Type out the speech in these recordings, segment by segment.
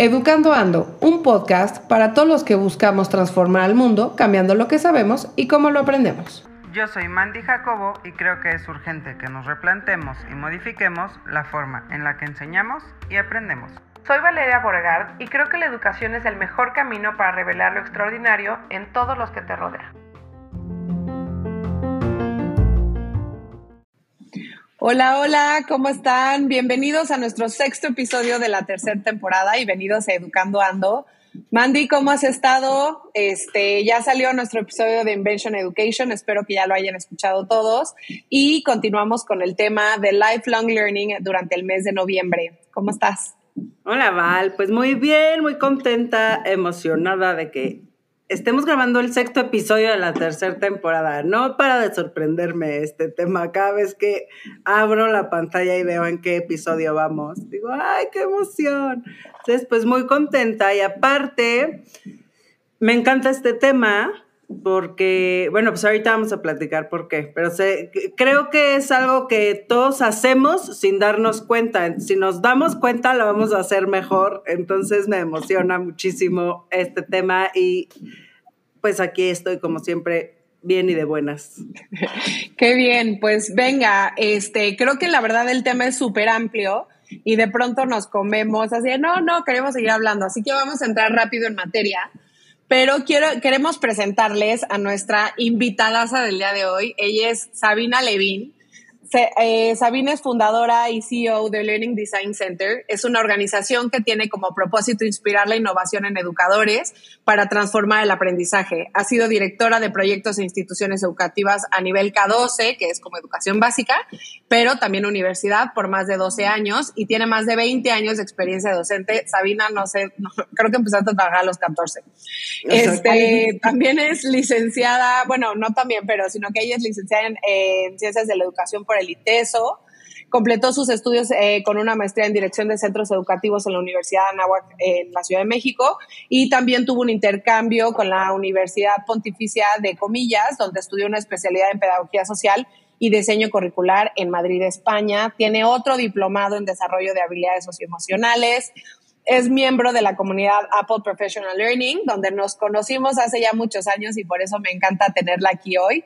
Educando Ando, un podcast para todos los que buscamos transformar al mundo cambiando lo que sabemos y cómo lo aprendemos. Yo soy Mandy Jacobo y creo que es urgente que nos replantemos y modifiquemos la forma en la que enseñamos y aprendemos. Soy Valeria Borgard y creo que la educación es el mejor camino para revelar lo extraordinario en todos los que te rodean. Hola, hola, ¿cómo están? Bienvenidos a nuestro sexto episodio de la tercera temporada y venidos a Educando Ando. Mandy, ¿cómo has estado? Este, ya salió nuestro episodio de Invention Education, espero que ya lo hayan escuchado todos y continuamos con el tema de lifelong learning durante el mes de noviembre. ¿Cómo estás? Hola Val, pues muy bien, muy contenta, emocionada de que estemos grabando el sexto episodio de la tercera temporada. No para de sorprenderme este tema. Cada vez que abro la pantalla y veo en qué episodio vamos, digo, ¡ay, qué emoción! Entonces, pues muy contenta. Y aparte, me encanta este tema porque, bueno, pues ahorita vamos a platicar por qué, pero creo que es algo que todos hacemos sin darnos cuenta. Si nos damos cuenta, lo vamos a hacer mejor. Entonces me emociona muchísimo este tema y pues aquí estoy como siempre bien y de buenas. Qué bien, pues venga, este, creo que la verdad el tema es súper amplio y de pronto nos comemos así, no, no, queremos seguir hablando, así que vamos a entrar rápido en materia. Pero quiero, queremos presentarles a nuestra invitada del día de hoy. Ella es Sabina Levin. Eh, Sabina es fundadora y CEO de Learning Design Center. Es una organización que tiene como propósito inspirar la innovación en educadores para transformar el aprendizaje. Ha sido directora de proyectos e instituciones educativas a nivel K12, que es como educación básica, pero también universidad por más de 12 años y tiene más de 20 años de experiencia docente. Sabina, no sé, creo que empezaste a trabajar a los 14. Este, también es licenciada, bueno, no también, pero sino que ella es licenciada en, en Ciencias de la Educación por el ITESO. Completó sus estudios eh, con una maestría en dirección de centros educativos en la Universidad de Anáhuac en la Ciudad de México y también tuvo un intercambio con la Universidad Pontificia de Comillas, donde estudió una especialidad en pedagogía social y diseño curricular en Madrid, España. Tiene otro diplomado en desarrollo de habilidades socioemocionales, es miembro de la comunidad Apple Professional Learning, donde nos conocimos hace ya muchos años y por eso me encanta tenerla aquí hoy.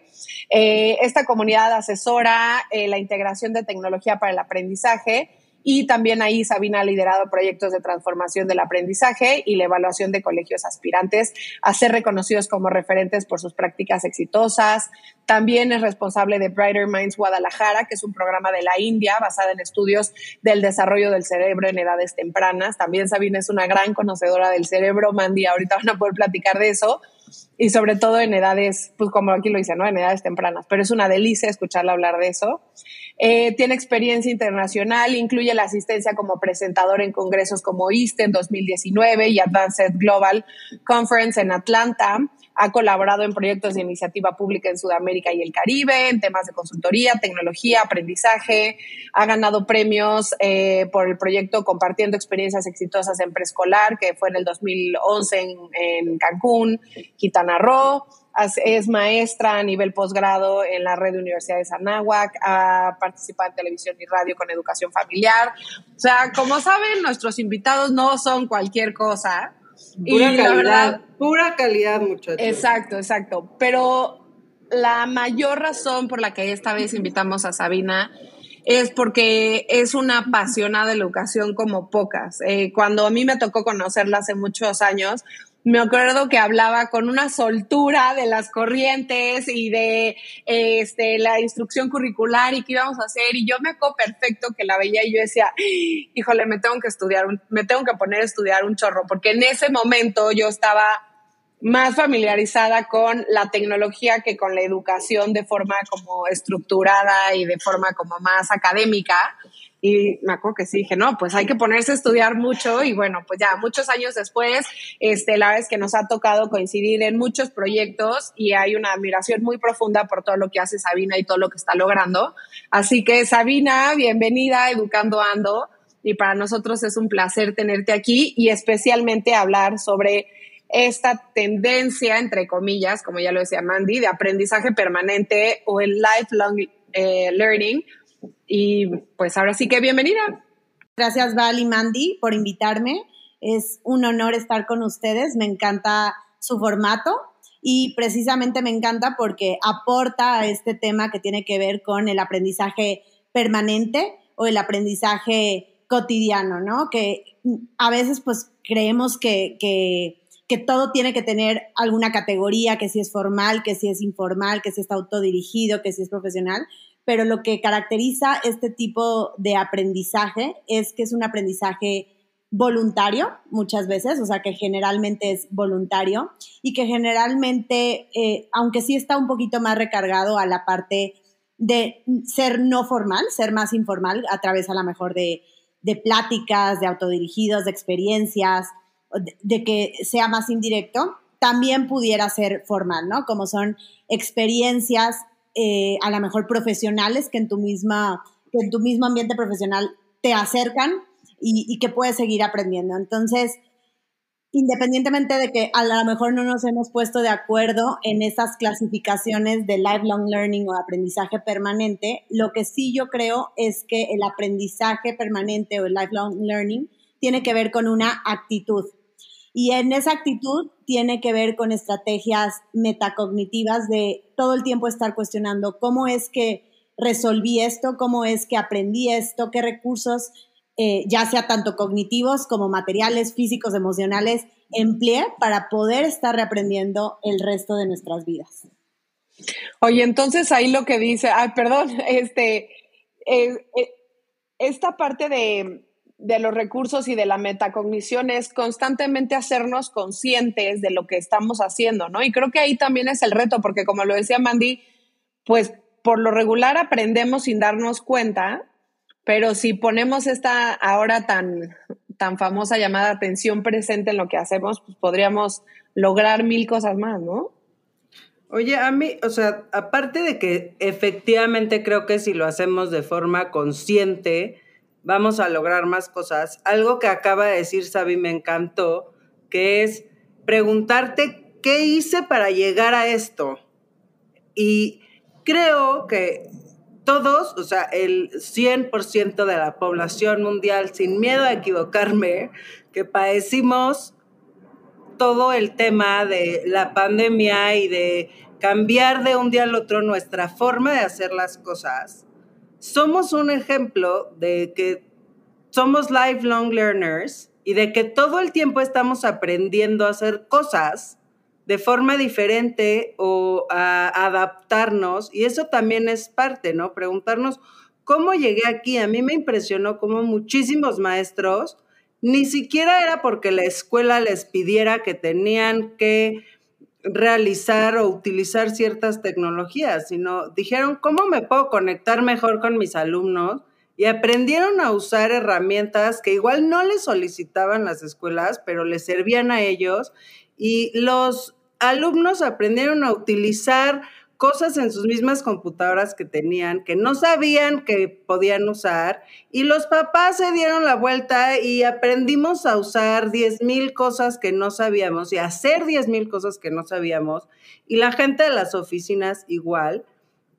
Eh, esta comunidad asesora eh, la integración de tecnología para el aprendizaje y también ahí Sabina ha liderado proyectos de transformación del aprendizaje y la evaluación de colegios aspirantes a ser reconocidos como referentes por sus prácticas exitosas. También es responsable de Brighter Minds Guadalajara, que es un programa de la India basado en estudios del desarrollo del cerebro en edades tempranas. También Sabina es una gran conocedora del cerebro. Mandy, ahorita van a poder platicar de eso y sobre todo en edades, pues como aquí lo dice, ¿no? En edades tempranas, pero es una delicia escucharla hablar de eso. Eh, tiene experiencia internacional, incluye la asistencia como presentador en congresos como ISTE en 2019 y Advanced Global Conference en Atlanta. Ha colaborado en proyectos de iniciativa pública en Sudamérica y el Caribe, en temas de consultoría, tecnología, aprendizaje. Ha ganado premios eh, por el proyecto Compartiendo Experiencias Exitosas en Preescolar, que fue en el 2011 en, Cancún, Quintana Roo es maestra a nivel posgrado en la red de universidades Anáhuac, ha participado en televisión y radio con educación familiar. O sea, como saben, nuestros invitados no son cualquier cosa. Pura calidad, pura calidad, muchachos. Exacto, exacto. Pero la mayor razón por la que esta vez invitamos a Sabina es porque es una apasionada de la educación como pocas. Eh, cuando a mí me tocó conocerla hace muchos años, me acuerdo que hablaba con una soltura de las corrientes y de este, la instrucción curricular y qué íbamos a hacer. Y yo me acuerdo perfecto que la veía y yo decía, híjole, me tengo que estudiar, me tengo que poner a estudiar un chorro, porque en ese momento yo estaba más familiarizada con la tecnología que con la educación de forma como estructurada y de forma como más académica. Y me acuerdo que sí, dije, no, pues hay que ponerse a estudiar mucho y bueno, pues ya muchos años después, este, la vez que nos ha tocado coincidir en muchos proyectos y hay una admiración muy profunda por todo lo que hace Sabina y todo lo que está logrando. Así que Sabina, bienvenida Educando Ando y para nosotros es un placer tenerte aquí y especialmente hablar sobre esta tendencia, entre comillas, como ya lo decía Mandy, de aprendizaje permanente o el lifelong eh, learning Y pues ahora sí que bienvenida. Gracias Val y Mandy por invitarme. Es un honor estar con ustedes. Me encanta su formato y precisamente me encanta porque aporta a este tema que tiene que ver con el aprendizaje permanente o el aprendizaje cotidiano, ¿no? Que a veces pues creemos que, que, todo tiene que tener alguna categoría, que si es formal, que si es informal, que si está autodirigido, que si es profesional, pero lo que caracteriza este tipo de aprendizaje es que es un aprendizaje voluntario muchas veces, o sea que generalmente es voluntario y que generalmente, eh, aunque sí está un poquito más recargado a la parte de ser no formal, ser más informal a través a lo mejor de, pláticas, de autodirigidos, de experiencias, de, que sea más indirecto, también pudiera ser formal, ¿no? Como son experiencias eh, a lo mejor profesionales que en tu misma, que en tu mismo ambiente profesional te acercan y, y que puedes seguir aprendiendo. Entonces, independientemente de que a lo mejor no nos hemos puesto de acuerdo en esas clasificaciones de lifelong learning o aprendizaje permanente, lo que sí yo creo es que el aprendizaje permanente o el lifelong learning tiene que ver con una actitud. Y en esa actitud tiene que ver con estrategias metacognitivas de todo el tiempo estar cuestionando cómo es que resolví esto, cómo es que aprendí esto, qué recursos eh, ya sea tanto cognitivos como materiales, físicos, emocionales, emplee para poder estar reaprendiendo el resto de nuestras vidas. Oye, entonces ahí lo que dice, ay, perdón, este, eh, eh, esta parte de, de los recursos y de la metacognición es constantemente hacernos conscientes de lo que estamos haciendo, ¿no? Y creo que ahí también es el reto, porque como lo decía Mandy, pues por lo regular aprendemos sin darnos cuenta pero si ponemos esta ahora tan, tan famosa llamada atención presente en lo que hacemos, pues podríamos lograr mil cosas más, ¿no? Oye, a mí, o sea, aparte de que efectivamente creo que si lo hacemos de forma consciente, vamos a lograr más cosas. Algo que acaba de decir Sabi me encantó, que es preguntarte qué hice para llegar a esto. Y creo que todos, o sea, el 100% de la población mundial, sin miedo a equivocarme, que padecimos todo el tema de la pandemia y de cambiar de un día al otro nuestra forma de hacer las cosas, somos un ejemplo de que somos lifelong learners y de que todo el tiempo estamos aprendiendo a hacer cosas de forma diferente o a adaptarnos. Y eso también es parte, ¿no? Preguntarnos cómo llegué aquí. A mí me impresionó cómo muchísimos maestros, ni siquiera era porque la escuela les pidiera que tenían que realizar o utilizar ciertas tecnologías, sino dijeron, ¿cómo me puedo conectar mejor con mis alumnos? Y aprendieron a usar herramientas que igual no les solicitaban las escuelas, pero les servían a ellos y los alumnos aprendieron a utilizar cosas en sus mismas computadoras que tenían, que no sabían que podían usar, y los papás se dieron la vuelta y aprendimos a usar 10 mil cosas que no sabíamos y a hacer 10 mil cosas que no sabíamos, y la gente de las oficinas igual.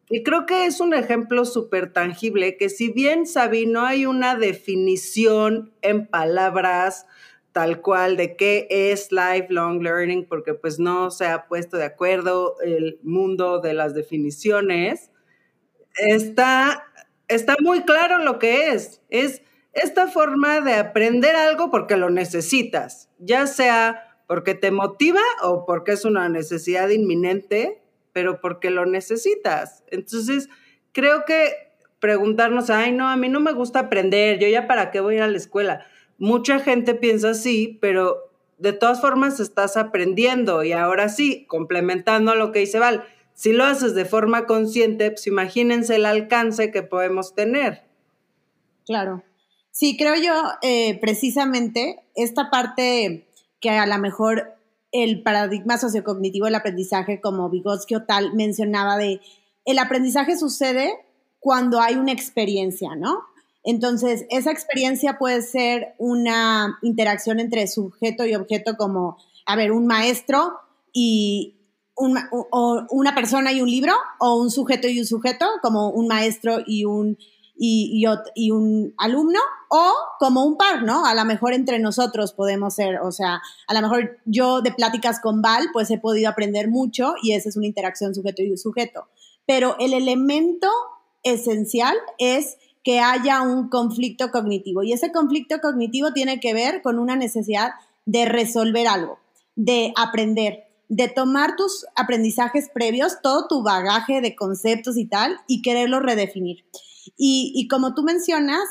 Y creo que es un ejemplo súper tangible que si bien, Sabi, no hay una definición en palabras, tal cual de qué es lifelong learning, porque pues no se ha puesto de acuerdo el mundo de las definiciones, está, está muy claro lo que es. Es esta forma de aprender algo porque lo necesitas, ya sea porque te motiva o porque es una necesidad inminente, pero porque lo necesitas. Entonces, creo que preguntarnos, ay, no, a mí no me gusta aprender, yo ya para qué voy a ir a la escuela Mucha gente piensa así, pero de todas formas estás aprendiendo y ahora sí, complementando lo que dice Val, si lo haces de forma consciente, pues imagínense el alcance que podemos tener. Claro. Sí, creo yo, eh, precisamente, esta parte que a lo mejor el paradigma sociocognitivo del aprendizaje, como Vygotsky o tal, mencionaba de el aprendizaje sucede cuando hay una experiencia, ¿no? Entonces, esa experiencia puede ser una interacción entre sujeto y objeto como, a ver, un maestro y una persona y un libro, o un sujeto y un sujeto, como un maestro y un y, un alumno o como un par, ¿no? A lo mejor entre nosotros podemos ser, o sea, a lo mejor yo de pláticas con Val, pues he podido aprender mucho y esa es una interacción sujeto y sujeto. Pero el elemento esencial es que haya un conflicto cognitivo y ese conflicto cognitivo tiene que ver con una necesidad de resolver algo, de aprender, de tomar tus aprendizajes previos, todo tu bagaje de conceptos y tal, y quererlo redefinir. Y, como tú mencionas,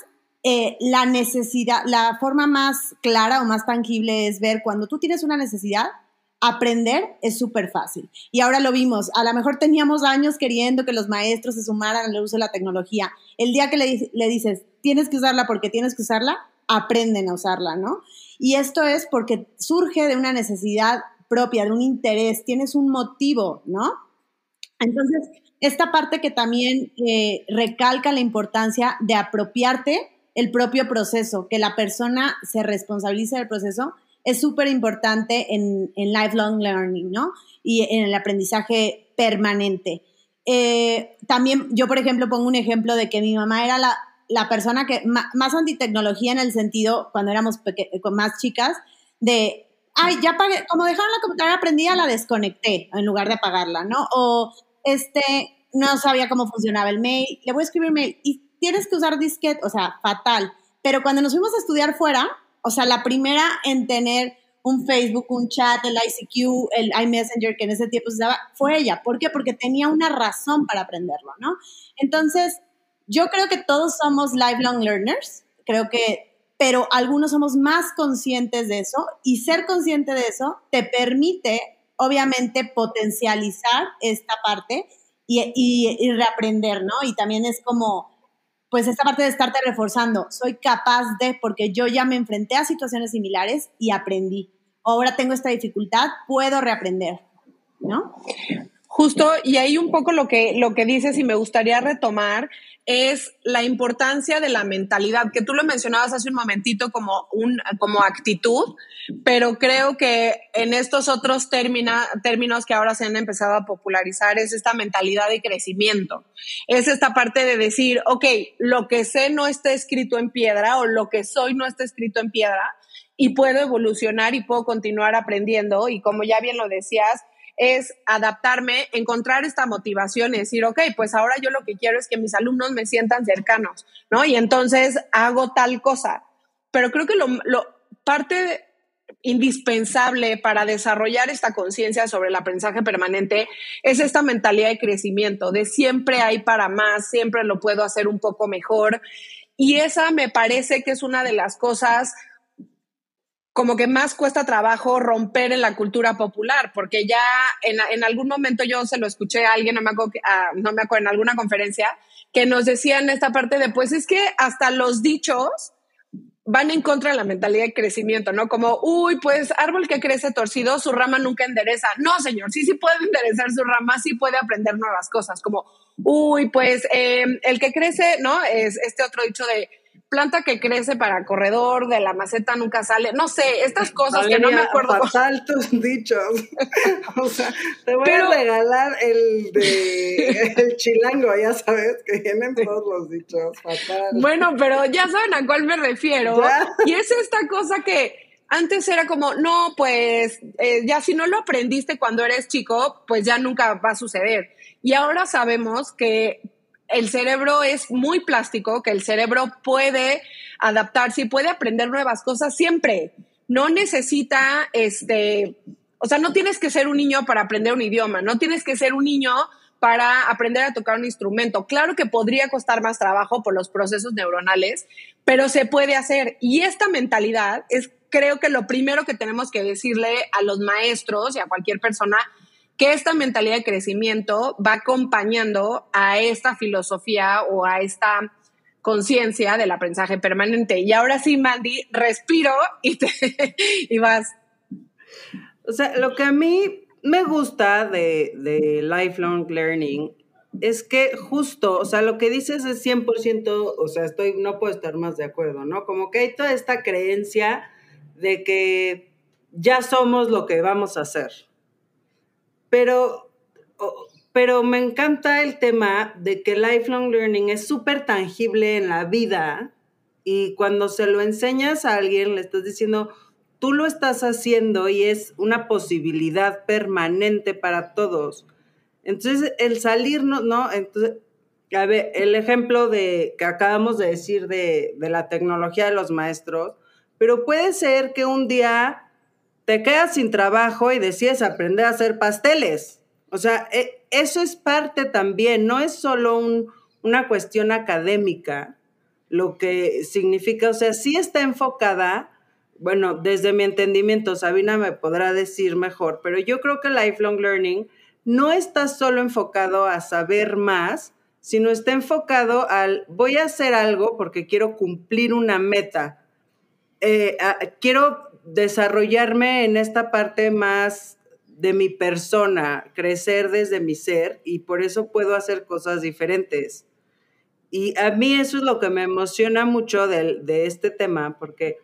eh, la necesidad, la forma más clara o más tangible es ver cuando tú tienes una necesidad, aprender es súper fácil. Y ahora lo vimos, a lo mejor teníamos años queriendo que los maestros se sumaran al uso de la tecnología. El día que le, le dices, tienes que usarla porque tienes que usarla, aprenden a usarla, ¿no? Y esto es porque surge de una necesidad propia, de un interés, tienes un motivo, ¿no? Entonces, esta parte que también eh, recalca la importancia de apropiarte el propio proceso, que la persona se responsabilice del proceso, es súper importante en, lifelong learning, ¿no? Y en el aprendizaje permanente. Eh, también yo, por ejemplo, pongo un ejemplo de que mi mamá era la, la persona que más antitecnología en el sentido, cuando éramos más chicas, de, ay, ya pagué, como dejaron la computadora prendida, la desconecté en lugar de apagarla, ¿no? O este, no sabía cómo funcionaba el mail, le voy a escribir mail y tienes que usar disquete, o sea, fatal. Pero cuando nos fuimos a estudiar fuera, o sea, la primera en tener un Facebook, un chat, el ICQ, el iMessenger, que en ese tiempo se usaba, fue ella. ¿Por qué? Porque tenía una razón para aprenderlo, ¿no? Entonces, yo creo que todos somos lifelong learners, creo que, pero algunos somos más conscientes de eso y ser consciente de eso te permite, obviamente, potencializar esta parte y, reaprender, ¿no? Y también es como, pues esta parte de estarte reforzando, soy capaz de, porque yo ya me enfrenté a situaciones similares y aprendí. Ahora tengo esta dificultad, puedo reaprender, ¿no? Justo, y ahí un poco lo que, lo que dices y me gustaría retomar es la importancia de la mentalidad, que tú lo mencionabas hace un momentito como, un, como actitud, pero creo que en estos otros términos que ahora se han empezado a popularizar es esta mentalidad de crecimiento. Es esta parte de decir, ok, lo que sé no está escrito en piedra o lo que soy no está escrito en piedra y puedo evolucionar y puedo continuar aprendiendo y como ya bien lo decías, es adaptarme, encontrar esta motivación y decir, ok, pues ahora yo lo que quiero es que mis alumnos me sientan cercanos, ¿no? Y entonces hago tal cosa. Pero creo que lo, lo parte indispensable para desarrollar esta conciencia sobre el aprendizaje permanente es esta mentalidad de crecimiento, de siempre hay para más, siempre lo puedo hacer un poco mejor. Y esa me parece que es una de las cosas como que más cuesta trabajo romper en la cultura popular, porque ya en, en algún momento yo se lo escuché a alguien, no me, acuerdo, ah, no me acuerdo, en alguna conferencia, que nos decían esta parte de, pues es que hasta los dichos van en contra de la mentalidad de crecimiento, ¿no? Como, uy, pues árbol que crece torcido, su rama nunca endereza. No, señor, sí, sí puede enderezar su rama, sí puede aprender nuevas cosas, como, uy, pues eh, el que crece, ¿no? Es este otro dicho de, planta que crece para corredor, de la maceta nunca sale, no sé, estas cosas que no me acuerdo. Fatal tus dichos. o sea, te voy a regalar el de el chilango, ya sabes, que tienen todos los dichos, fatal. Bueno, pero ya saben a cuál me refiero. Y es esta cosa que antes era como, no, pues eh, ya si no lo aprendiste cuando eres chico, pues ya nunca va a suceder. Y ahora sabemos que el cerebro es muy plástico, que el cerebro puede adaptarse y puede aprender nuevas cosas siempre. No necesita, este, o sea, no tienes que ser un niño para aprender un idioma, no tienes que ser un niño para aprender a tocar un instrumento. Claro que podría costar más trabajo por los procesos neuronales, pero se puede hacer. Y esta mentalidad es, creo que lo primero que tenemos que decirle a los maestros y a cualquier persona que esta mentalidad de crecimiento va acompañando a esta filosofía o a esta conciencia del aprendizaje permanente. Y ahora sí, Mandy, respiro y, te, y vas. O sea, lo que a mí me gusta de, de lifelong learning es que justo, o sea, lo que dices es 100%, o sea, estoy, no puedo estar más de acuerdo, ¿no? Como que hay toda esta creencia de que ya somos lo que vamos a hacer, pero pero me encanta el tema de que lifelong learning es súper tangible en la vida y cuando se lo enseñas a alguien le estás diciendo, tú lo estás haciendo y es una posibilidad permanente para todos. Entonces, el salir, ¿no? ¿no? Entonces, a ver, el ejemplo de que acabamos de decir de, de la tecnología de los maestros, pero puede ser que un día te quedas sin trabajo y decides aprender a hacer pasteles. O sea, e, eso es parte también, no es solo una cuestión académica, lo que significa, o sea, sí está enfocada bueno, desde mi entendimiento, Sabina me podrá decir mejor, pero yo creo que lifelong learning no está solo enfocado a saber más, sino está enfocado al voy a hacer algo porque quiero cumplir una meta. Eh, quiero desarrollarme en esta parte más de mi persona, crecer desde mi ser y por eso puedo hacer cosas diferentes. Y a mí eso es lo que me emociona mucho de, de este tema, porque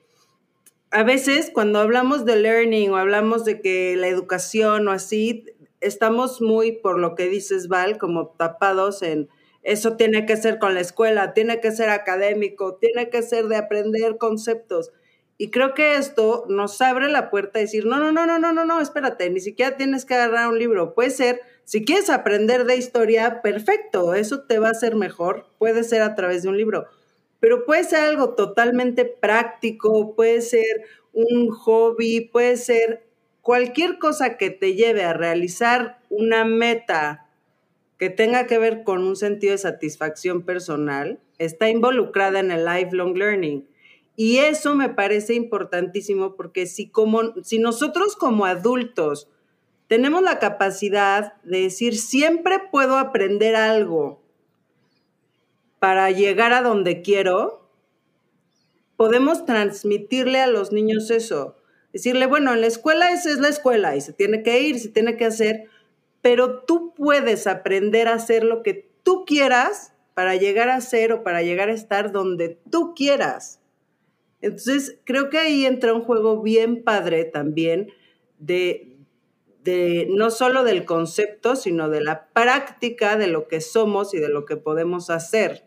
a veces cuando hablamos de learning o hablamos de que la educación o así, estamos muy, por lo que dices, Val, como tapados en eso tiene que ser con la escuela, tiene que ser académico, tiene que ser de aprender conceptos. Y creo que esto nos abre la puerta a decir, no, no, no, no, no, no, no, espérate, ni siquiera tienes que agarrar un libro. Puede ser, si quieres aprender de historia, perfecto, eso te va a ser mejor, puede ser a través de un libro pero puede ser algo totalmente práctico, puede ser un hobby, puede ser cualquier cosa que te lleve a realizar una meta que tenga que ver con un sentido de satisfacción personal, está involucrada en el lifelong learning. Y eso me parece importantísimo porque si, como, si nosotros como adultos tenemos la capacidad de decir, siempre puedo aprender algo, para llegar a donde quiero, podemos transmitirle a los niños eso. Decirle, bueno, en la escuela esa es la escuela y se tiene que ir, se tiene que hacer, pero tú puedes aprender a hacer lo que tú quieras para llegar a ser o para llegar a estar donde tú quieras. Entonces, creo que ahí entra un juego bien padre también de, no solo del concepto, sino de la práctica de lo que somos y de lo que podemos hacer.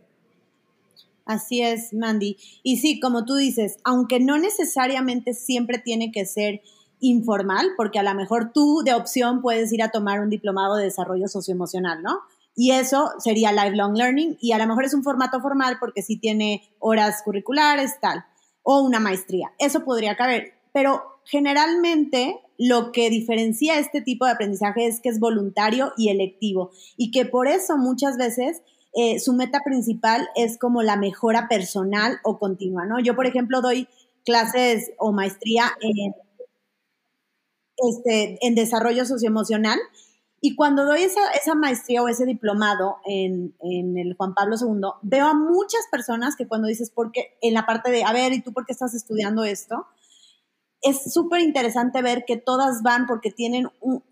Así es, Mandy. Y sí, como tú dices, aunque no necesariamente siempre tiene que ser informal, porque a lo mejor tú de opción puedes ir a tomar un diplomado de desarrollo socioemocional, ¿no? Y eso sería lifelong learning y a lo mejor es un formato formal porque sí tiene horas curriculares, tal, o una maestría. Eso podría caber, pero generalmente lo que diferencia este tipo de aprendizaje es que es voluntario y electivo y que por eso muchas veces eh, su meta principal es como la mejora personal o continua, ¿no? Yo, por ejemplo, doy clases o maestría este, en desarrollo socioemocional y cuando doy esa, maestría o ese diplomado en, en, el Juan Pablo II, veo a muchas personas que cuando dices, porque en la parte de, a ver, ¿y tú por qué estás estudiando esto? es súper interesante ver que todas van porque tienen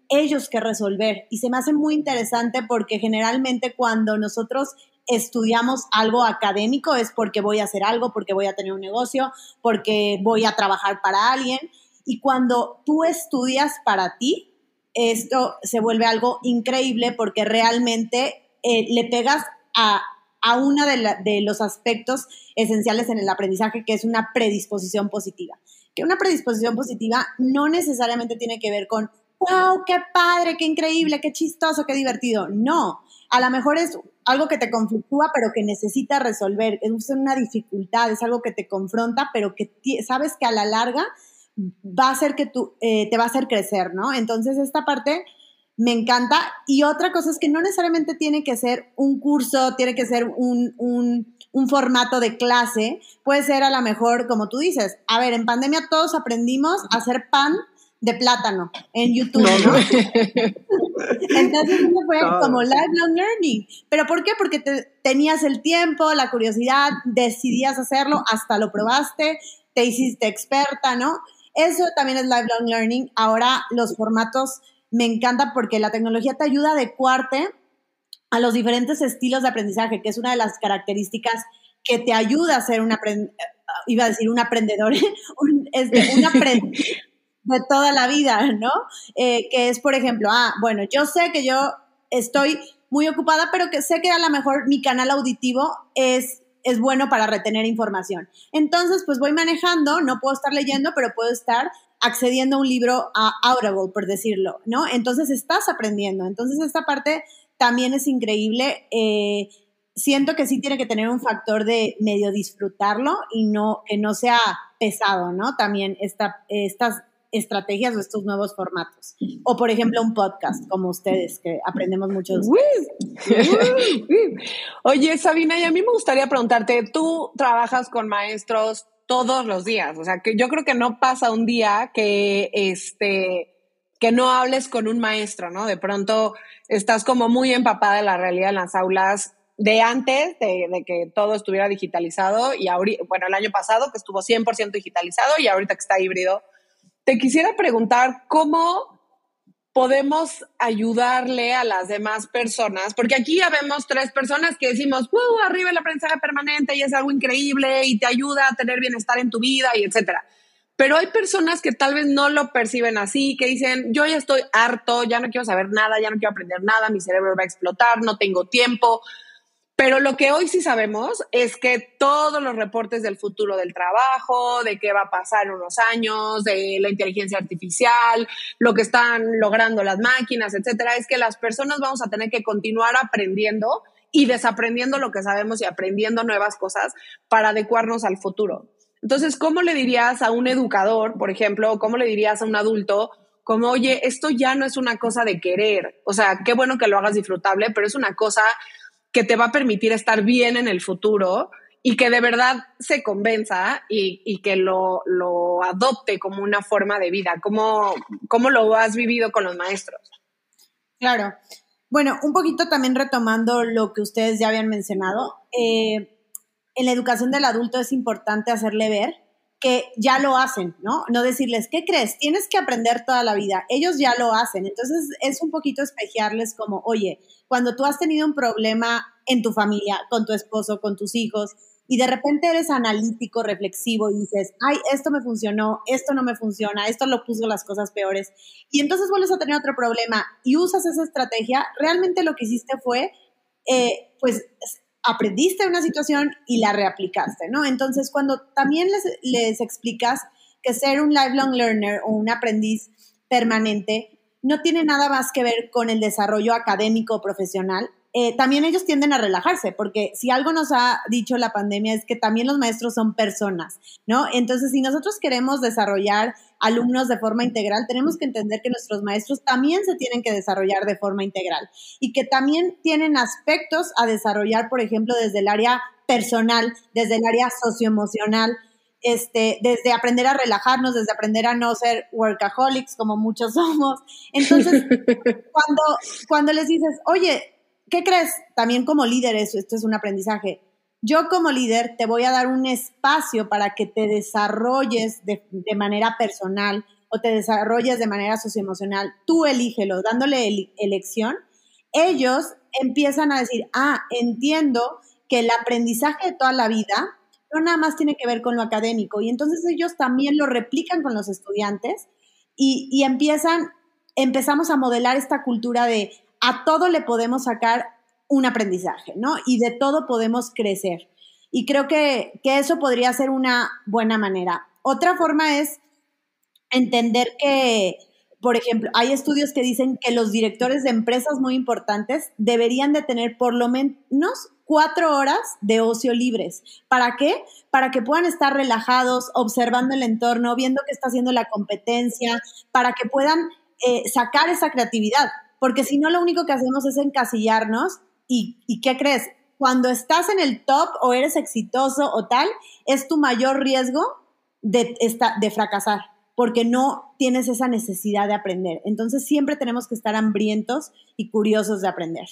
ellos que resolver. Y se me hace muy interesante porque generalmente cuando nosotros estudiamos algo académico es porque voy a hacer algo, porque voy a tener un negocio, porque voy a trabajar para alguien. Y cuando tú estudias para ti, esto se vuelve algo increíble porque realmente eh, le pegas a, a uno de, de los aspectos esenciales en el aprendizaje, que es una predisposición positiva que una predisposición positiva no necesariamente tiene que ver con, wow, qué padre, qué increíble, qué chistoso, qué divertido. No, a lo mejor es algo que te conflictúa, pero que necesita resolver, es una dificultad, es algo que te confronta, pero que sabes que a la larga va a hacer que tú, eh, te va a hacer crecer, ¿no? Entonces, esta parte me encanta. Y otra cosa es que no necesariamente tiene que ser un curso, tiene que ser un, un, formato de clase. Puede ser a lo mejor, como tú dices, a ver, en pandemia todos aprendimos a hacer pan de plátano en YouTube, ¿no? Entonces eso fue como lifelong learning. ¿Pero por qué? Porque tenías el tiempo, la curiosidad, decidías hacerlo, hasta lo probaste, te hiciste experta, ¿no? Eso también es lifelong learning. Ahora los formatos me encanta porque la tecnología te ayuda a adecuarte a los diferentes estilos de aprendizaje, que es una de las características que te ayuda a ser un aprendedor, iba a decir un aprendedor, un, es de, un de toda la vida, ¿no? Eh, que es, por ejemplo, ah, bueno, yo sé que yo estoy muy ocupada, pero que sé que a lo mejor mi canal auditivo es, es bueno para retener información. Entonces, pues voy manejando, no puedo estar leyendo, pero puedo estar accediendo a un libro a Audible, por decirlo, ¿no? Entonces estás aprendiendo. Entonces esta parte también es increíble. Eh, siento que sí tiene que tener un factor de medio disfrutarlo y no que no sea pesado, ¿no? También esta, estas estrategias o estos nuevos formatos. O, por ejemplo, un podcast como ustedes, que aprendemos mucho de Oye, Sabina, y a mí me gustaría preguntarte, tú trabajas con maestros todos los días, o sea, que yo creo que no pasa un día que, este, que no hables con un maestro, ¿no? De pronto estás como muy empapada de la realidad en las aulas de antes de, de, que todo estuviera digitalizado y ahorita, bueno, el año pasado que estuvo 100% digitalizado y ahorita que está híbrido, te quisiera preguntar cómo podemos ayudarle a las demás personas, porque aquí ya vemos tres personas que decimos, wow, arriba el aprendizaje permanente y es algo increíble y te ayuda a tener bienestar en tu vida y etcétera. Pero hay personas que tal vez no lo perciben así, que dicen, yo ya estoy harto, ya no quiero saber nada, ya no quiero aprender nada, mi cerebro va a explotar, no tengo tiempo, pero lo que hoy sí sabemos es que todos los reportes del futuro del trabajo, de qué va a pasar en unos años, de la inteligencia artificial, lo que están logrando las máquinas, etcétera, es que las personas vamos a tener que continuar aprendiendo y desaprendiendo lo que sabemos y aprendiendo nuevas cosas para adecuarnos al futuro. Entonces, ¿cómo le dirías a un educador, por ejemplo, cómo le dirías a un adulto, como, oye, esto ya no es una cosa de querer, o sea, qué bueno que lo hagas disfrutable, pero es una cosa que te va a permitir estar bien en el futuro y que de verdad se convenza y, que lo, adopte como una forma de vida. ¿Cómo, ¿Cómo lo has vivido con los maestros? Claro. Bueno, un poquito también retomando lo que ustedes ya habían mencionado. Eh, en la educación del adulto es importante hacerle ver que ya lo hacen, ¿no? No decirles, ¿qué crees? Tienes que aprender toda la vida. Ellos ya lo hacen. Entonces es un poquito espejearles como, oye, cuando tú has tenido un problema en tu familia, con tu esposo, con tus hijos, y de repente eres analítico, reflexivo y dices, ay, esto me funcionó, esto no me funciona, esto lo puso las cosas peores, y entonces vuelves a tener otro problema y usas esa estrategia, realmente lo que hiciste fue, eh, pues, aprendiste una situación y la reaplicaste, ¿no? Entonces, cuando también les, les explicas que ser un lifelong learner o un aprendiz permanente no tiene nada más que ver con el desarrollo académico o profesional, eh, también ellos tienden a relajarse, porque si algo nos ha dicho la pandemia es que también los maestros son personas, ¿no? Entonces, si nosotros queremos desarrollar alumnos de forma integral, tenemos que entender que nuestros maestros también se tienen que desarrollar de forma integral y que también tienen aspectos a desarrollar, por ejemplo, desde el área personal, desde el área socioemocional, este, desde aprender a relajarnos, desde aprender a no ser workaholics como muchos somos. Entonces, cuando, cuando les dices, oye, ¿qué crees? También como líder, eso, esto es un aprendizaje. Yo como líder te voy a dar un espacio para que te desarrolles de, manera personal o te desarrolles de manera socioemocional. Tú elígelo, dándole elección. Ellos empiezan a decir, ah, entiendo que el aprendizaje de toda la vida no nada más tiene que ver con lo académico. Y entonces ellos también lo replican con los estudiantes y, y empiezan, empezamos a modelar esta cultura de a todo le podemos sacar un aprendizaje, ¿no? Y de todo podemos crecer. Y creo que, que eso podría ser una buena manera. Otra forma es entender que, por ejemplo, hay estudios que dicen que los directores de empresas muy importantes deberían de tener por lo menos cuatro horas de ocio libres. ¿Para qué? Para que puedan estar relajados, observando el entorno, viendo qué está haciendo la competencia, para que puedan eh, sacar esa creatividad. Porque si no, lo único que hacemos es encasillarnos y, y ¿qué crees? Cuando estás en el top o eres exitoso o tal, es tu mayor riesgo de, esta, de fracasar porque no tienes esa necesidad de aprender. Entonces siempre tenemos que estar hambrientos y curiosos de aprender.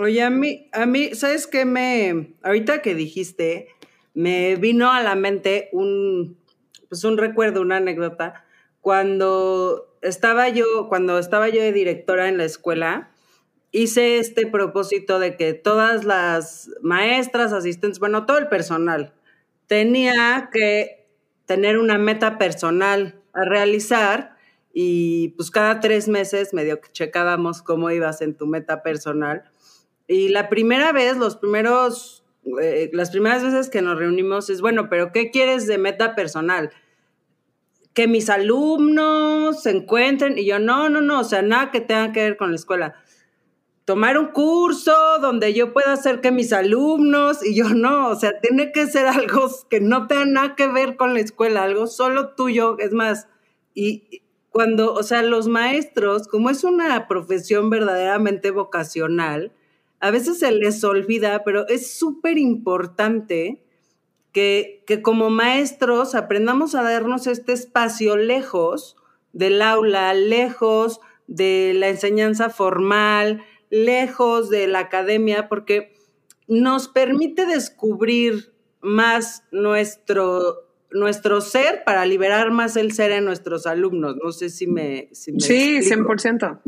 Oye, a mí, a mí, ¿sabes qué me, ahorita que dijiste, me vino a la mente un, pues un recuerdo, una anécdota, cuando estaba yo, cuando estaba yo de directora en la escuela, hice este propósito de que todas las maestras, asistentes, bueno, todo el personal, tenía que tener una meta personal a realizar y pues cada tres meses medio que checábamos cómo ibas en tu meta personal. Y la primera vez, los primeros, eh, las primeras veces que nos reunimos es, bueno, pero ¿qué quieres de meta personal? Que mis alumnos se encuentren y yo, no, no, no, o sea, nada que tenga que ver con la escuela tomar un curso donde yo pueda hacer que mis alumnos y yo no, o sea, tiene que ser algo que no tenga nada que ver con la escuela, algo solo tuyo, es más, y cuando, o sea, los maestros, como es una profesión verdaderamente vocacional, a veces se les olvida, pero es súper importante que, que como maestros aprendamos a darnos este espacio lejos del aula, lejos de la enseñanza formal, lejos de la academia porque nos permite descubrir más nuestro, nuestro ser para liberar más el ser en nuestros alumnos. No sé si me... Si sí, 100%.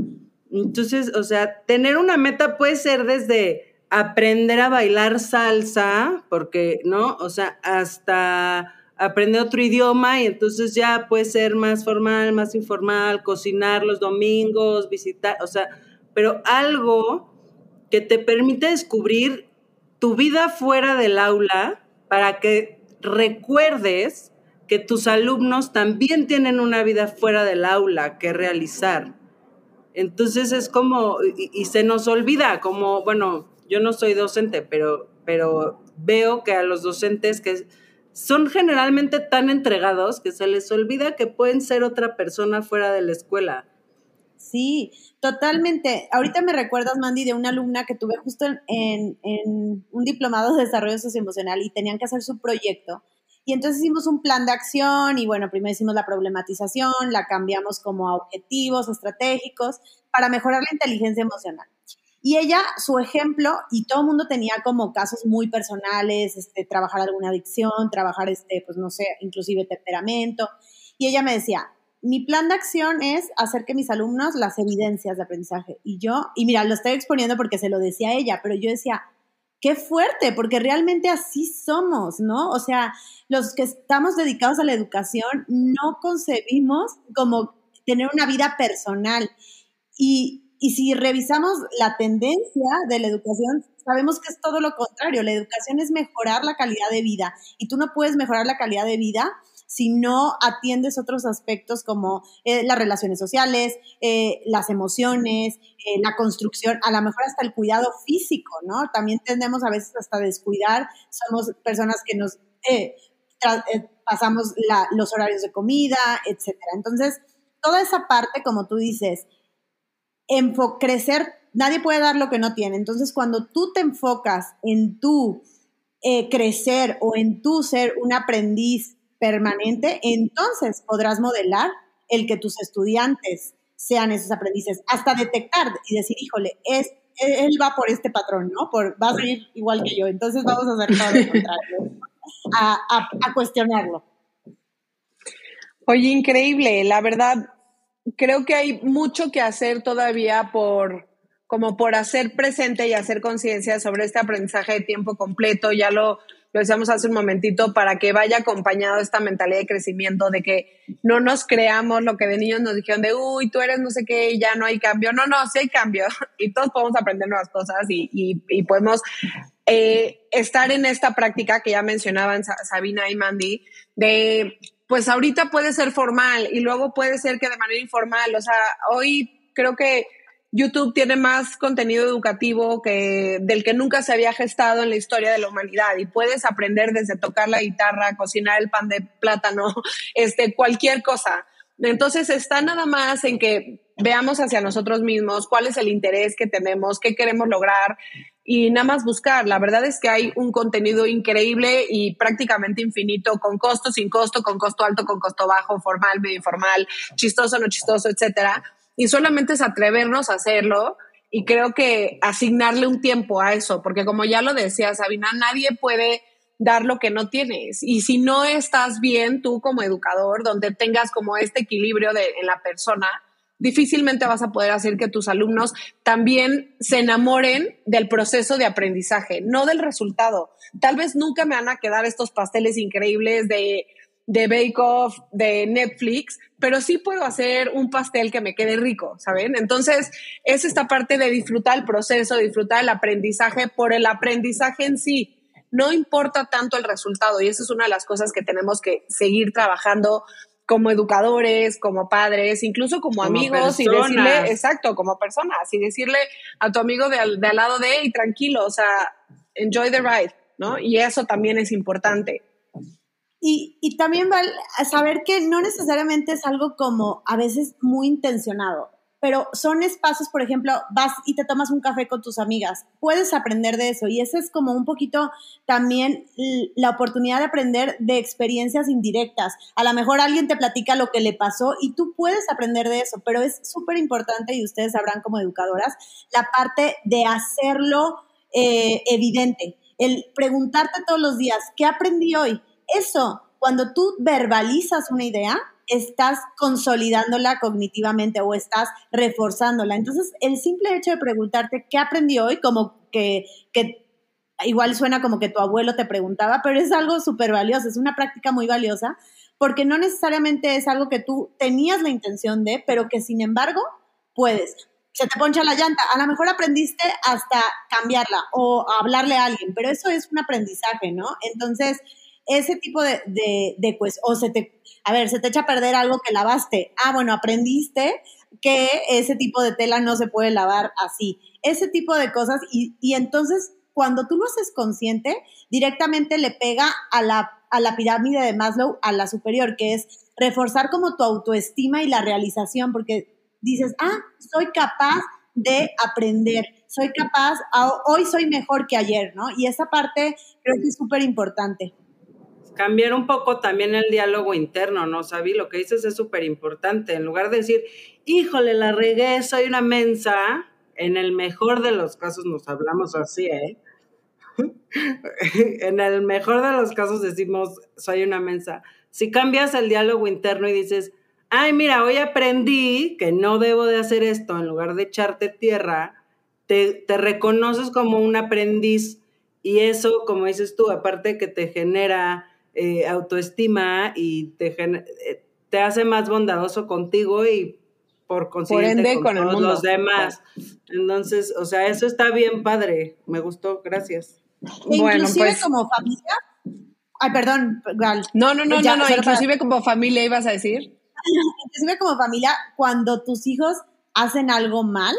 Entonces, o sea, tener una meta puede ser desde aprender a bailar salsa, porque, ¿no? O sea, hasta aprender otro idioma y entonces ya puede ser más formal, más informal, cocinar los domingos, visitar, o sea, pero algo que te permite descubrir tu vida fuera del aula para que recuerdes que tus alumnos también tienen una vida fuera del aula que realizar. Entonces es como, y, se nos olvida, como, bueno, yo no soy docente, pero, pero veo que a los docentes que son generalmente tan entregados que se les olvida que pueden ser otra persona fuera de la escuela. Sí, totalmente. Ahorita me recuerdas, Mandy, de una alumna que tuve justo en, un diplomado de desarrollo socioemocional y tenían que hacer su proyecto. Y entonces hicimos un plan de acción y bueno, primero hicimos la problematización, la cambiamos como a objetivos estratégicos para mejorar la inteligencia emocional. Y ella, su ejemplo, y todo el mundo tenía como casos muy personales, este, trabajar alguna adicción, trabajar, este, pues no sé, inclusive temperamento. Y ella me decía, mi plan de acción es hacer que mis alumnos las evidencias de aprendizaje. Y yo, y mira, lo estoy exponiendo porque se lo decía ella, pero yo decía, qué fuerte, porque realmente así somos, ¿no? O sea, los que estamos dedicados a la educación no concebimos como tener una vida personal. Y, y si revisamos la tendencia de la educación, sabemos que es todo lo contrario. La educación es mejorar la calidad de vida y tú no puedes mejorar la calidad de vida si no atiendes otros aspectos como eh, las relaciones sociales, eh, las emociones, eh, la construcción, a lo mejor hasta el cuidado físico, ¿no? También tendemos a veces hasta descuidar, somos personas que nos pasamos los horarios de comida, etcétera. Entonces, toda esa parte, como tú dices, crecer, nadie puede dar lo que no tiene. Entonces, cuando tú te enfocas en tu crecer o en tu ser un aprendiz permanente, entonces podrás modelar el que tus estudiantes sean esos aprendices, hasta detectar y decir, híjole, es, él va por este patrón, ¿no? Por, va a ser igual que yo, entonces vamos a hacer a, a cuestionarlo. Oye, increíble, la verdad, creo que hay mucho que hacer todavía por, como por hacer presente y hacer conciencia sobre este aprendizaje de tiempo completo, ya lo lo decíamos hace un momentito, para que vaya acompañado esta mentalidad de crecimiento, de que no nos creamos lo que de niños nos dijeron de, uy, tú eres no sé qué, ya no hay cambio. No, no, sí hay cambio y todos podemos aprender nuevas cosas y, y, podemos eh, estar en esta práctica que ya mencionaban Sabina y Mandy, de, pues ahorita puede ser formal y luego puede ser que de manera informal. O sea, hoy creo que YouTube tiene más contenido educativo que del que nunca se había gestado en la historia de la humanidad y puedes aprender desde tocar la guitarra, cocinar el pan de plátano, este cualquier cosa. Entonces está nada más en que veamos hacia nosotros mismos cuál es el interés que tenemos, qué queremos lograr y nada más buscar. La verdad es que hay un contenido increíble y prácticamente infinito, con costo, sin costo, con costo alto, con costo bajo, formal, medio informal, chistoso, no chistoso, etcétera y solamente es atrevernos a hacerlo y creo que asignarle un tiempo a eso, porque como ya lo decía Sabina, nadie puede dar lo que no tienes. Y si no estás bien tú como educador, donde tengas como este equilibrio de, en la persona, difícilmente vas a poder hacer que tus alumnos también se enamoren del proceso de aprendizaje, no del resultado. Tal vez nunca me van a quedar estos pasteles increíbles de de Bake Off, de Netflix, pero sí puedo hacer un pastel que me quede rico, ¿saben? Entonces, es esta parte de disfrutar el proceso, disfrutar el aprendizaje por el aprendizaje en sí. No importa tanto el resultado y esa es una de las cosas que tenemos que seguir trabajando como educadores, como padres, incluso como, amigos y decirle, exacto, como personas y decirle a tu amigo de al, de al lado de, hey, tranquilo, o sea, enjoy the ride, ¿no? Y eso también es importante. Y, y también saber que no necesariamente es algo como a veces muy intencionado, pero son espacios, por ejemplo, vas y te tomas un café con tus amigas, puedes aprender de eso y ese es como un poquito también la oportunidad de aprender de experiencias indirectas. A lo mejor alguien te platica lo que le pasó y tú puedes aprender de eso, pero es súper importante y ustedes sabrán como educadoras la parte de hacerlo eh, evidente, el preguntarte todos los días, ¿qué aprendí hoy? eso, cuando tú verbalizas una idea, estás consolidándola cognitivamente o estás reforzándola. Entonces, el simple hecho de preguntarte qué aprendí hoy, como que, que igual suena como que tu abuelo te preguntaba, pero es algo súper valioso, es una práctica muy valiosa, porque no necesariamente es algo que tú tenías la intención de, pero que sin embargo puedes. Se te poncha la llanta, a lo mejor aprendiste hasta cambiarla o hablarle a alguien, pero eso es un aprendizaje, ¿no? Entonces, ese tipo de, de, pues, o se te, a ver, se te echa a perder algo que lavaste. Ah, bueno, aprendiste que ese tipo de tela no se puede lavar así. Ese tipo de cosas y, y entonces cuando tú lo haces consciente, directamente le pega a la, a la pirámide de Maslow, a la superior, que es reforzar como tu autoestima y la realización, porque dices, ah, soy capaz de aprender, soy capaz, hoy soy mejor que ayer, ¿no? Y esa parte creo que es súper importante cambiar un poco también el diálogo interno, ¿no, Sabi? Lo que dices es súper importante. En lugar de decir, híjole, la regué, soy una mensa, en el mejor de los casos nos hablamos así, ¿eh? en el mejor de los casos decimos, soy una mensa. Si cambias el diálogo interno y dices, ay, mira, hoy aprendí que no debo de hacer esto, en lugar de echarte tierra, te, te reconoces como un aprendiz y eso, como dices tú, aparte que te genera eh, autoestima y te, eh, te hace más bondadoso contigo y por consiguiente con, todos los demás. Entonces, o sea, eso está bien padre. Me gustó, gracias. bueno, pues, como familia. Ay, perdón, Gal. No, no, no, no, no, inclusive como familia ibas a decir. inclusive como familia, cuando tus hijos hacen algo mal,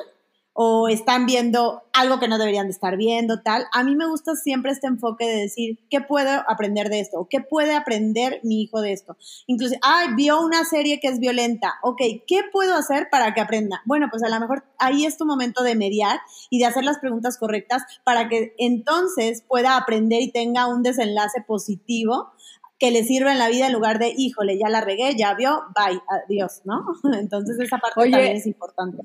o están viendo algo que no deberían de estar viendo, tal. A mí me gusta siempre este enfoque de decir, ¿qué puedo aprender de esto? ¿O qué puede aprender mi hijo de esto? Incluso, ay, vio una serie que es violenta. Ok, ¿qué puedo hacer para que aprenda? Bueno, pues a lo mejor ahí es tu momento de mediar y de hacer las preguntas correctas para que entonces pueda aprender y tenga un desenlace positivo que le sirva en la vida en lugar de, híjole, ya la regué, ya vio, bye, adiós, ¿no? Entonces esa parte también es importante.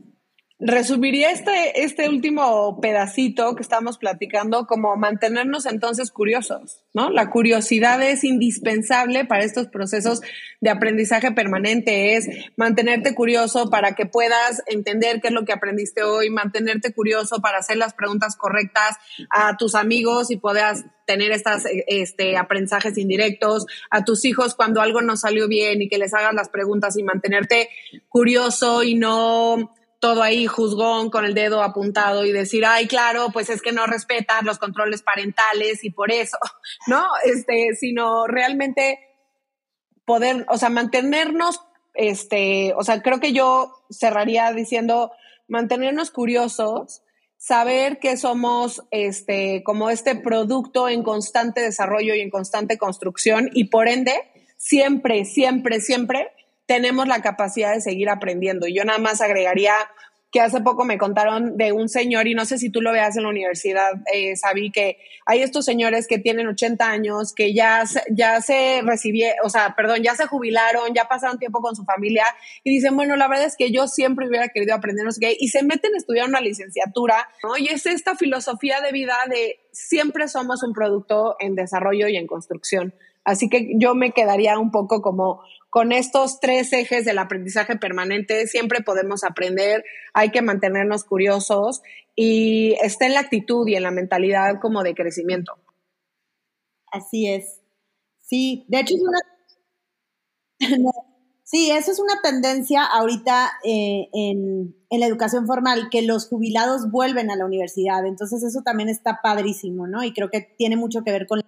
Resumiría este, este último pedacito que estamos platicando como mantenernos entonces curiosos, ¿no? La curiosidad es indispensable para estos procesos de aprendizaje permanente, es mantenerte curioso para que puedas entender qué es lo que aprendiste hoy, mantenerte curioso para hacer las preguntas correctas a tus amigos y puedas tener estas este, aprendizajes indirectos, a tus hijos cuando algo no salió bien y que les hagas las preguntas y mantenerte curioso y no todo ahí juzgón con el dedo apuntado y decir, ay, claro, pues es que no respetan los controles parentales y por eso, ¿no? Este, sino realmente poder, o sea, mantenernos, este, o sea, creo que yo cerraría diciendo, mantenernos curiosos, saber que somos, este, como este producto en constante desarrollo y en constante construcción y por ende, siempre, siempre, siempre tenemos la capacidad de seguir aprendiendo. Yo nada más agregaría que hace poco me contaron de un señor, y no sé si tú lo veas en la universidad, eh, Sabí, que hay estos señores que tienen 80 años, que ya, ya se recibieron, o sea, perdón, ya se jubilaron, ya pasaron tiempo con su familia, y dicen, bueno, la verdad es que yo siempre hubiera querido aprender no sé qué, y se meten a estudiar una licenciatura, ¿no? Y es esta filosofía de vida de siempre somos un producto en desarrollo y en construcción. Así que yo me quedaría un poco como con estos tres ejes del aprendizaje permanente, siempre podemos aprender, hay que mantenernos curiosos y está en la actitud y en la mentalidad como de crecimiento. Así es. Sí, de hecho es una, Sí, eso es una tendencia ahorita eh, en, en, la educación formal, que los jubilados vuelven a la universidad. Entonces eso también está padrísimo, ¿no? Y creo que tiene mucho que ver con...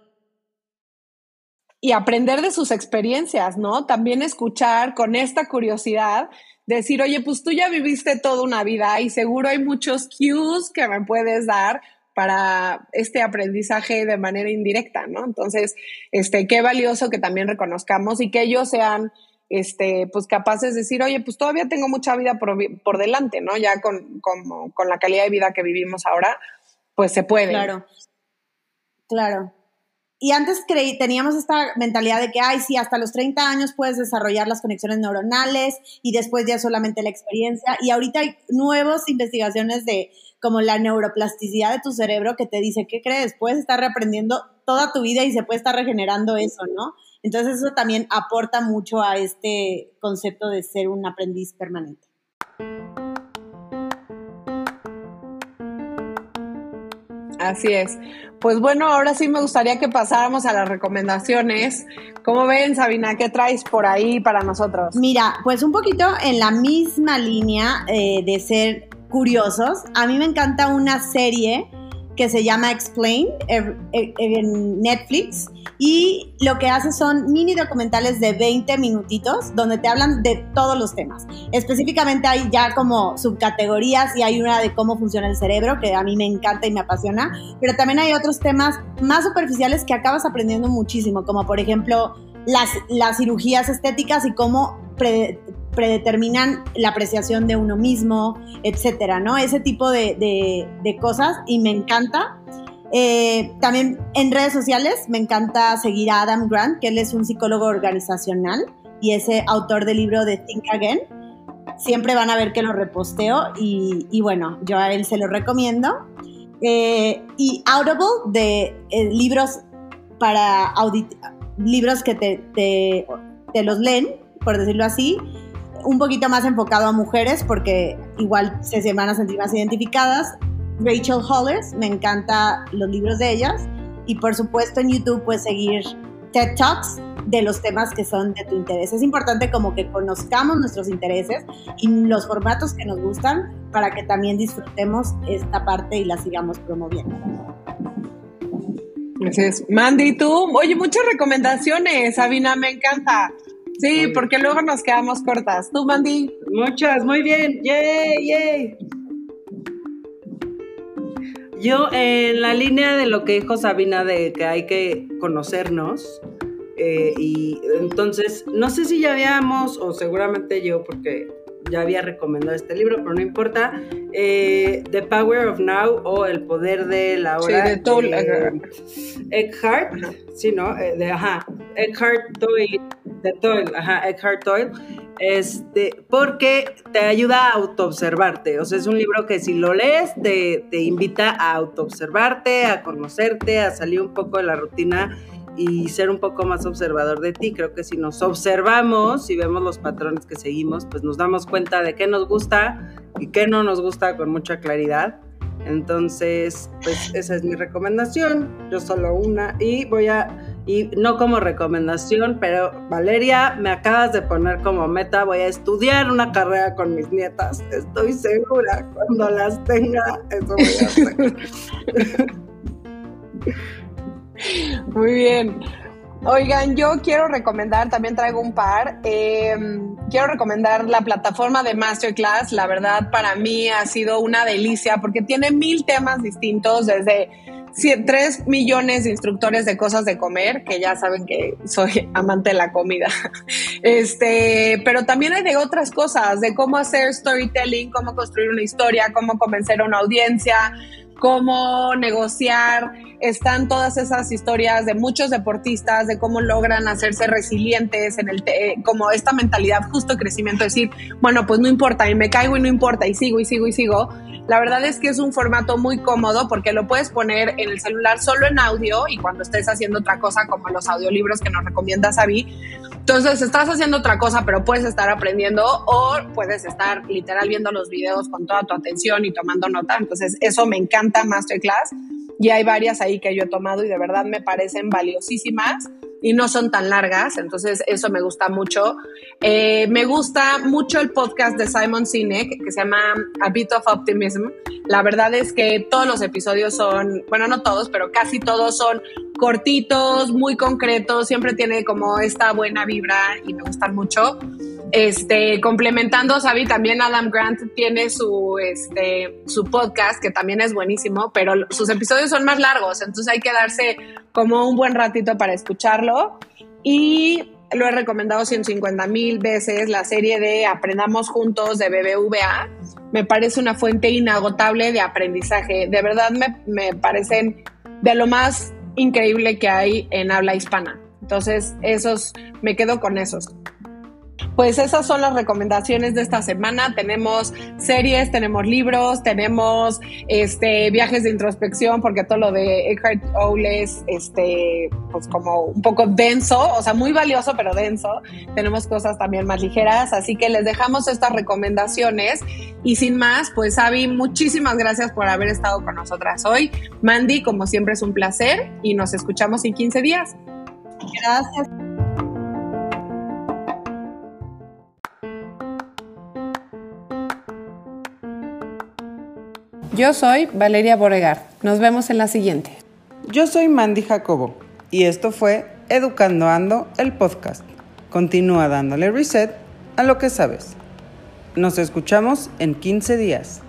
Y aprender de sus experiencias, ¿no? También escuchar con esta curiosidad, decir, oye, pues tú ya viviste toda una vida y seguro hay muchos cues que me puedes dar para este aprendizaje de manera indirecta, ¿no? Entonces, este, qué valioso que también reconozcamos y que ellos sean este, pues capaces de decir, oye, pues todavía tengo mucha vida por, delante, ¿no? Ya con, con, la calidad de vida que vivimos ahora, pues se puede. Claro, claro. Y antes creí, teníamos esta mentalidad de que, ay, sí, hasta los 30 años puedes desarrollar las conexiones neuronales y después ya solamente la experiencia. Y ahorita hay nuevas investigaciones de como la neuroplasticidad de tu cerebro que te dice, ¿qué crees? Puedes estar reaprendiendo toda tu vida y se puede estar regenerando eso, ¿no? Entonces eso también aporta mucho a este concepto de ser un aprendiz permanente. Así es. Pues bueno, ahora sí me gustaría que pasáramos a las recomendaciones. ¿Cómo ven, Sabina? ¿Qué traes por ahí para nosotros? Mira, pues un poquito en la misma línea eh, de ser curiosos. A mí me encanta una serie que se llama Explain en Netflix y lo que hace son mini documentales de 20 minutitos donde te hablan de todos los temas. Específicamente hay ya como subcategorías y hay una de cómo funciona el cerebro que a mí me encanta y me apasiona, pero también hay otros temas más superficiales que acabas aprendiendo muchísimo, como por ejemplo las, las cirugías estéticas y cómo predeterminan la apreciación de uno mismo, etcétera, ¿no? Ese tipo de, cosas y me encanta. Eh, también en redes sociales me encanta seguir a Adam Grant, que él es un psicólogo organizacional y es autor del libro de Think Again. Siempre van a ver que lo reposteo y, bueno, yo a él se lo recomiendo. Eh, y Audible de eh, libros para libros que te, te, te los leen, por decirlo así, un poquito más enfocado a mujeres porque igual se van a sentir más identificadas. Rachel Hollis, me encanta los libros de ellas. Y por supuesto en YouTube puedes seguir TED Talks de los temas que son de tu interés. Es importante como que conozcamos nuestros intereses y los formatos que nos gustan para que también disfrutemos esta parte y la sigamos promoviendo. Gracias. Mandy, tú, oye, muchas recomendaciones, Sabina, me encanta. Sí, porque luego nos quedamos cortas. ¿Tú, Mandy? Muchas, muy bien. ¡Yay, yay! Yo, en la línea de lo que dijo Sabina de que hay que conocernos, eh, y entonces, no sé si ya habíamos, o seguramente yo, porque ya había recomendado este libro, pero no importa. Eh, The Power of Now o El Poder de la Hora. Sí, de Toll. Eckhart, sí, ¿no? Eh, de, ajá, Eckhart Tolle, de Toll, ajá, Eckhart Tolle. Este, porque te ayuda a autoobservarte. O sea, es un libro que si lo lees te, te invita a autoobservarte, a conocerte, a salir un poco de la rutina y ser un poco más observador de ti. Creo que si nos observamos y vemos los patrones que seguimos, pues nos damos cuenta de qué nos gusta y qué no nos gusta con mucha claridad. Entonces, pues esa es mi recomendación, yo solo una y voy a, y no como recomendación, pero Valeria, me acabas de poner como meta, voy a estudiar una carrera con mis nietas, estoy segura, cuando las tenga, eso voy a hacer. Muy bien. Oigan, yo quiero recomendar, también traigo un par. Em, quiero recomendar la plataforma de Masterclass. La verdad, para mí ha sido una delicia porque tiene mil temas distintos, desde 3 millones de instructores de cosas de comer, que ya saben que soy amante de la comida. Este, pero también hay de otras cosas, de cómo hacer storytelling, cómo construir una historia, cómo convencer a una audiencia, cómo negociar, están todas esas historias de muchos deportistas, de cómo logran hacerse resilientes en el, como esta mentalidad justo crecimiento, decir, bueno, pues no importa, y me caigo y no importa, y sigo y sigo y sigo. La verdad es que es un formato muy cómodo porque lo puedes poner en el celular solo en audio y cuando estés haciendo otra cosa como los audiolibros que nos recomienda Sabi. Entonces estás haciendo otra cosa pero puedes estar aprendiendo o puedes estar literal viendo los videos con toda tu atención y tomando nota. Entonces eso me encanta Masterclass y hay varias ahí que yo he tomado y de verdad me parecen valiosísimas y no son tan largas, entonces eso me gusta mucho. Eh, me gusta mucho el podcast de Simon Sinek que se llama A Bit of Optimism. La verdad es que todos los episodios son, bueno, no todos, pero casi todos son cortitos, muy concretos, siempre tiene como esta buena vibra y me gustan mucho. Este, complementando, Sabi, también Adam Grant tiene su, este, su podcast, que también es buenísimo, pero sus episodios son más largos, entonces hay que darse como un buen ratito para escucharlo. Y lo he recomendado 150 mil veces, la serie de Aprendamos Juntos de BBVA. Me parece una fuente inagotable de aprendizaje. De verdad me, me parecen de lo más increíble que hay en habla hispana. Entonces, esos, me quedo con esos. Pues esas son las recomendaciones de esta semana. Tenemos series, tenemos libros, tenemos este, viajes de introspección, porque todo lo de Eckhart Tolle es este, pues como un poco denso, o sea, muy valioso, pero denso. Tenemos cosas también más ligeras, así que les dejamos estas recomendaciones. Y sin más, pues Avi, muchísimas gracias por haber estado con nosotras hoy. Mandy, como siempre es un placer y nos escuchamos en 15 días. Gracias. Yo soy Valeria Boregar. Nos vemos en la siguiente. Yo soy Mandy Jacobo y esto fue Educando Ando, el podcast. Continúa dándole reset a lo que sabes. Nos escuchamos en 15 días.